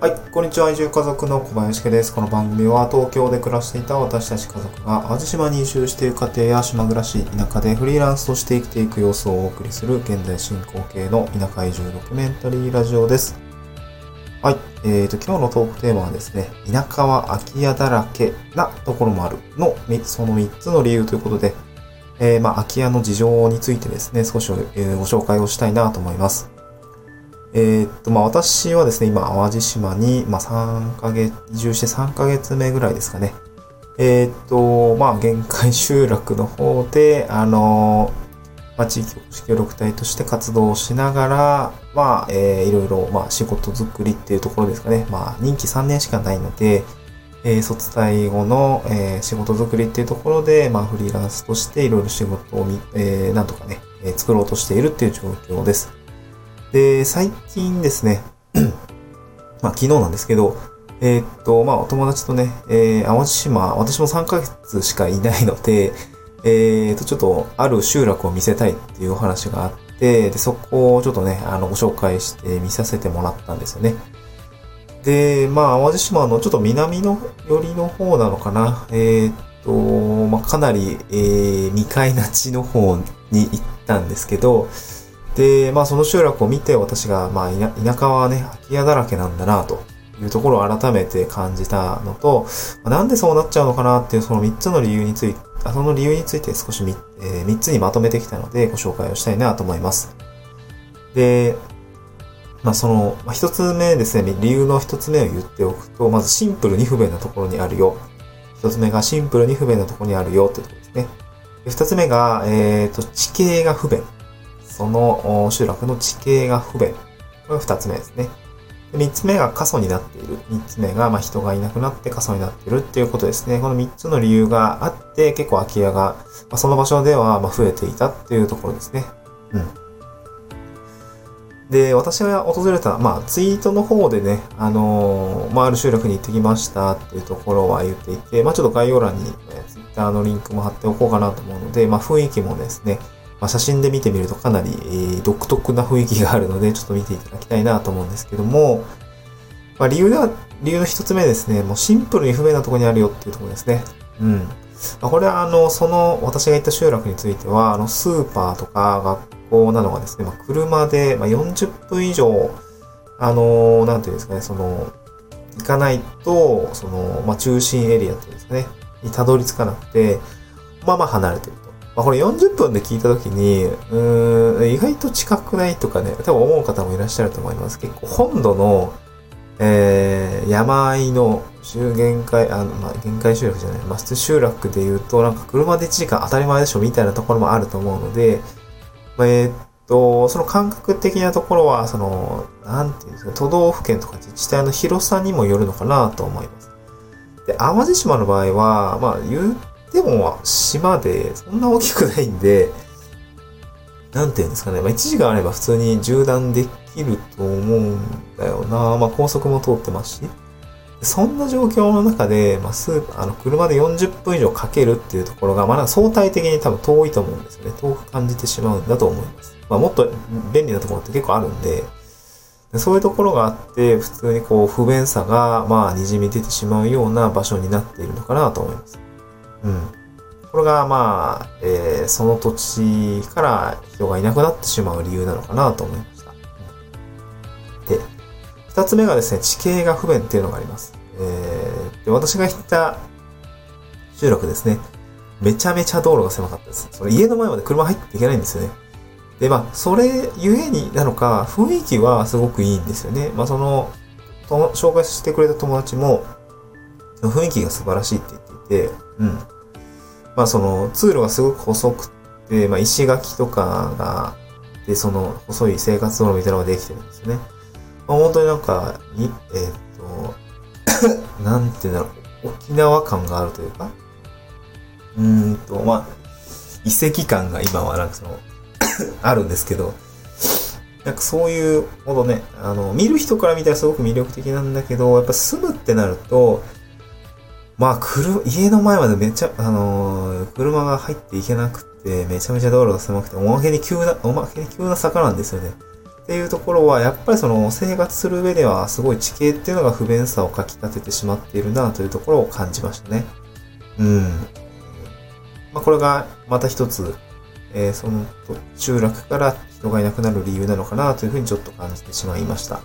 はい、こんにちは。移住家族の小林家です。この番組は東京で暮らしていた私たち家族が淡路島に移住している家庭や島暮らし、田舎でフリーランスとして生きていく様子をお送りする現在進行形の田舎移住ドキュメンタリーラジオです。はい、えーと、今日のトークテーマはですね、田舎は空き家だらけなところもあるの、その3つの理由ということで、えーまあ、空き家の事情についてですね、少し、ご紹介をしたいなと思います。えーっと、まあ、私はですね、今、淡路島に、まあ、3ヶ月、移住して3ヶ月目ぐらいですかね。えーっと、まあ、限界集落の方で、あのまあ、地域おこし協力隊として活動しながら、まあ、えーいろいろ、まあ、仕事作りっていうところですかね。まあ、任期3年しかないので、えー卒退後の、えー仕事作りっていうところで、まあ、フリーランスとしていろいろ仕事をみ、えーなんとかね、えー作ろうとしているっていう状況です。で、最近ですね、まあ昨日なんですけど、えーっと、まあお友達とね、えー、淡路島、私も3ヶ月しかいないので、えーっと、ちょっとある集落を見せたいっていうお話があって、で、そこをちょっとね、あの、ご紹介して見させてもらったんですよね。で、まあ、淡路島のちょっと南の寄りの方なのかな。えーっと、まあ、かなり、えー未開な地の方に行ったんですけど、で、まあその集落を見て私が、まあ田舎はね、空き家だらけなんだなというところを改めて感じたのと、まなんでそうなっちゃうのかなっていうその3つの理由について、その理由について少しみ、え3つにまとめてきたのでご紹介をしたいなと思います。で、まあその、まあ、1つ目ですね、理由の1つ目を言っておくと、まずシンプルに不便なところにあるよ。1つ目がシンプルに不便なところにあるよってところですね。で2つ目が、えっ、と、地形が不便。その集落の地形が不便。これが二つ目ですね。三つ目が過疎になっている。三つ目が、まあ、人がいなくなって過疎になっているっていうことですね。この三つの理由があって、結構空き家が、まあ、その場所ではまあ増えていたっていうところですね。うん。で、私が訪れた、まあ、ツイートの方でね、あのーまあ、ある集落に行ってきましたっていうところは言っていて、まあ、ちょっと概要欄に、えー、ツイッターのリンクも貼っておこうかなと思うので、まあ、雰囲気もですね、まあ、写真で見てみるとかなり、えー独特な雰囲気があるので、ちょっと見ていただきたいなと思うんですけども、まあ、理由では、理由の一つ目ですね、もうシンプルに不便なところにあるよっていうところですね。うん。まあ、これは、あの、その、私が行った集落については、あの、スーパーとか学校などがですね、まあ、車で、まあ、40分以上、あの、なんていうんですかね、その、行かないと、その、まあ、中心エリアっていうんですかね、にたどり着かなくて、まあまあ離れてると。まあ、これ40分で聞いたときに、うーん、意外と近くないとかね、多分思う方もいらっしゃると思います。結構本土の、えー、山あいの集限界、あの、まあ、限界集落じゃない、まあ、普通集落で言うと、なんか車で1時間当たり前でしょみたいなところもあると思うので、まあえーっと、その感覚的なところは、その、なんていうんですか、都道府県とか自治体の広さにもよるのかなと思います。で、淡路島の場合は、まあ、言っても島でそんな大きくないんで、なんていうんですかね、まあ、1時間あれば普通に縦断できると思うんだよな。まあ、高速も通ってますし。そんな状況の中で、まあ、スーパー、あの、車で40分以上かけるっていうところが、まだ相対的に多分遠いと思うんですよね。遠く感じてしまうんだと思います。まあ、もっと便利なところって結構あるんで、でそういうところがあって、普通にこう、不便さが、まあ、滲み出てしまうような場所になっているのかなと思います。うん。これが、まあ、えーその土地から人がいなくなってしまう理由なのかなと思いました。で、二つ目がですね、地形が不便っていうのがあります。えーで私が行った集落ですね、めちゃめちゃ道路が狭かったです。それ家の前まで車入っていけないんですよね。で、まあ、それゆえになのか、雰囲気はすごくいいんですよね。まあ、その、と紹介してくれた友達も、雰囲気が素晴らしいって言っていて、うん。まあ、その、通路がすごく細くて、まあ、石垣とかが、で、その、細い生活道路みたいなのができてるんですね。まあ、本当になんか、に、えーっと、なんていうんだろう、沖縄感があるというか、うーんと、まあ、遺跡感が今はなんかその、あるんですけど、なんかそういうほどね、あの、見る人から見たらすごく魅力的なんだけど、やっぱ住むってなると、まあ、車、家の前までめっちゃ、あのー車が入っていけなくて、めちゃめちゃ道路が狭くて、おまけに急な、おまけに急な坂なんですよね。っていうところは、やっぱりその生活する上ではすごい地形っていうのが不便さをかき立ててしまっているなというところを感じましたね。うん。まあ、これがまた一つ、えー、その集落から人がいなくなる理由なのかなというふうにちょっと感じてしまいました。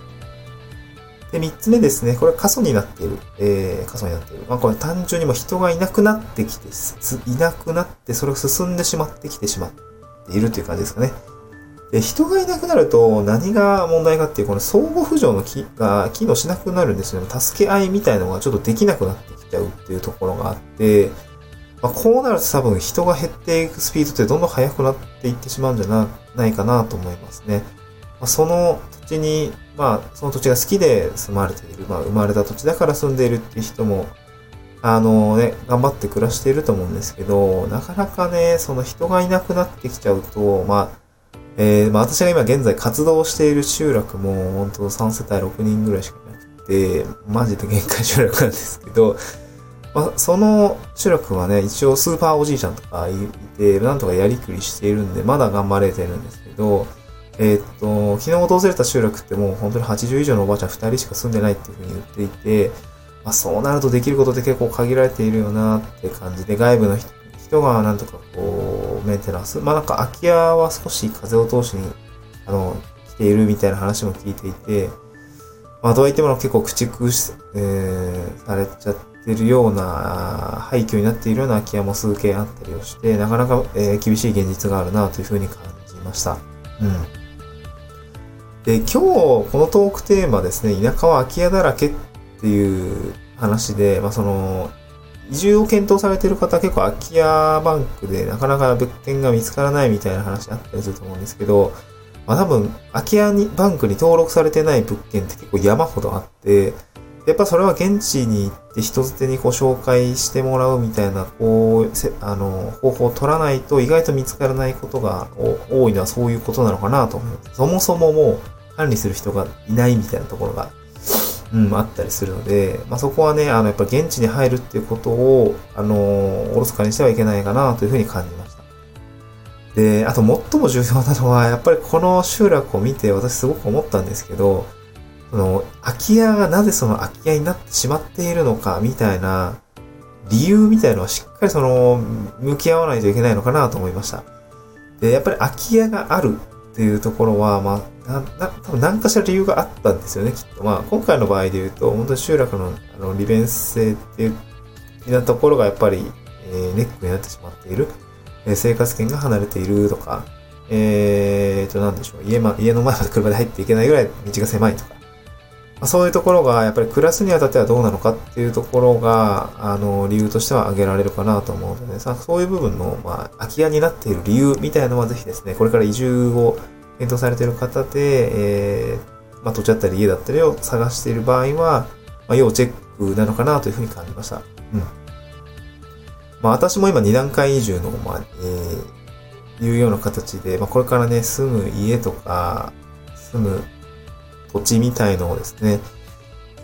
で、三つ目ですね。これ過疎になっている。えー、過疎になっている。まあ、これ単純にも人がいなくなってきて、いなくなって、それを進んでしまってきてしまっているという感じですかね。で、人がいなくなると何が問題かっていう、この相互扶助の機が機能しなくなるんですよね。助け合いみたいのがちょっとできなくなってきちゃうっていうところがあって、まあ、こうなると多分人が減っていくスピードってどんどん速くなっていってしまうんじゃないかなと思いますね。その土地にまあ、その土地が好きで住まれている、まあ、生まれた土地だから住んでいるっていう人も、あのね、頑張って暮らしていると思うんですけど、なかなかね、その人がいなくなってきちゃうと、まあ、えー、まあ私が今現在活動している集落も、本当3世帯6人ぐらいしかいなくて、マジで限界集落なんですけど、まあ、その集落はね、一応スーパーおじいちゃんとかいて、なんとかやりくりしているんで、まだ頑張れてるんですけど、えー、っと、昨日訪れた集落ってもう本当に80以上のおばあちゃん2人しか住んでないっていうふうに言っていて、まあ、そうなるとできることって結構限られているよなって感じで、外部の人がなんとかこう、メンテナンス。まあなんか空き家は少し風を通しに、あの、来ているみたいな話も聞いていて、まあどういっても結構駆逐、えー、されちゃってるような、廃墟になっているような空き家も数件あったりをして、なかなか、えー、厳しい現実があるなというふうに感じました。うん。で、今日、このトークテーマですね、田舎は空き家だらけっていう話で、まあ、その、移住を検討されている方結構空き家バンクでなかなか物件が見つからないみたいな話あったりすると思うんですけど、まあ多分、空き家にバンクに登録されてない物件って結構山ほどあって、やっぱそれは現地に行って人づてにこう紹介してもらうみたいな、こう、あの、方法を取らないと意外と見つからないことが多いのはそういうことなのかなと思います。そもそももう管理する人がいないみたいなところが、うん、あったりするので、まあ、そこはね、あの、やっぱ現地に入るっていうことを、あの、おろそかにしてはいけないかなというふうに感じました。で、あと最も重要なのは、やっぱりこの集落を見て私すごく思ったんですけど、その、空き家がなぜその空き家になってしまっているのか、みたいな、理由みたいなのはしっかりその、向き合わないといけないのかなと思いました。で、やっぱり空き家があるっていうところは、まあ、な、な、多分何かしら理由があったんですよね、きっと。まあ、今回の場合で言うと、本当に集落の、あの、利便性っていう、なところがやっぱり、えー、ネックになってしまっている。えー、生活圏が離れているとか、えーと、なんでしょう。家ま、家の前まで車で入っていけないぐらい道が狭いとか。ま、そういうところがやっぱり暮らすにあたってはどうなのかっていうところが、あの、理由としては挙げられるかなと思うので、さそういう部分の、まあ、空き家になっている理由みたいなのはぜひですね、これから移住を検討されている方で、えー、まあ、土地だったり家だったりを探している場合は、まあ、要チェックなのかなというふうに感じました。うん。まあ、私も今2段階移住の、まあ、えー、いうような形で、まあ、これからね、住む家とか、住む土地みたいのをですね、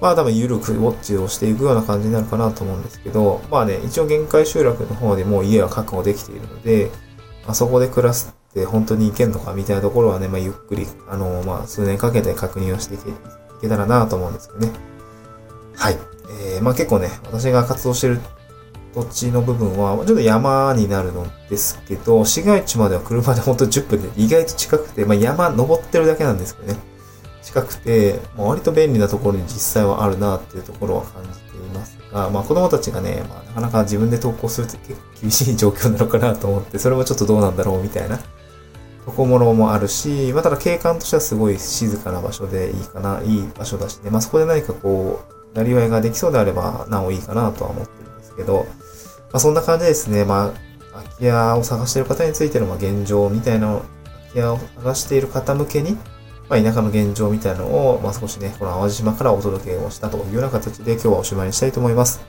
まあ多分緩くウォッチをしていくような感じになるかなと思うんですけど、まあね、一応限界集落の方でもう家は確保できているので、あ、そこで暮らすって本当にいけんのかみたいなところはね、まあゆっくり、あの、まあ数年かけて確認をしていけいけたらなと思うんですけどね。はい。えー、まあ結構ね、私が活動してる土地の部分は、ちょっと山になるのですけど、市街地までは車でほんと10分で意外と近くて、まあ山登ってるだけなんですけどね。近くて、まあ、割と便利なところに実際はあるなっていうところは感じていますが、まあ子供たちがね、まあなかなか自分で投稿するって結構厳しい状況なのかなと思って、それもちょっとどうなんだろうみたいな。ところもあるし、まあただ景観としてはすごい静かな場所でいいかな、いい場所だしね、まあそこで何かこう、なりわいができそうであれば、なおいいかなとは思ってるんですけど、まあそんな感じですね、まあ空き家を探している方についてのま現状みたいな空き家を探している方向けに、まあ、田舎の現状みたいなのを、まあ、少しね、この淡路島からお届けをしたというような形で今日はおしまいにしたいと思います。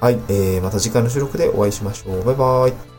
はい、えー、また次回の収録でお会いしましょう。バイバーイ。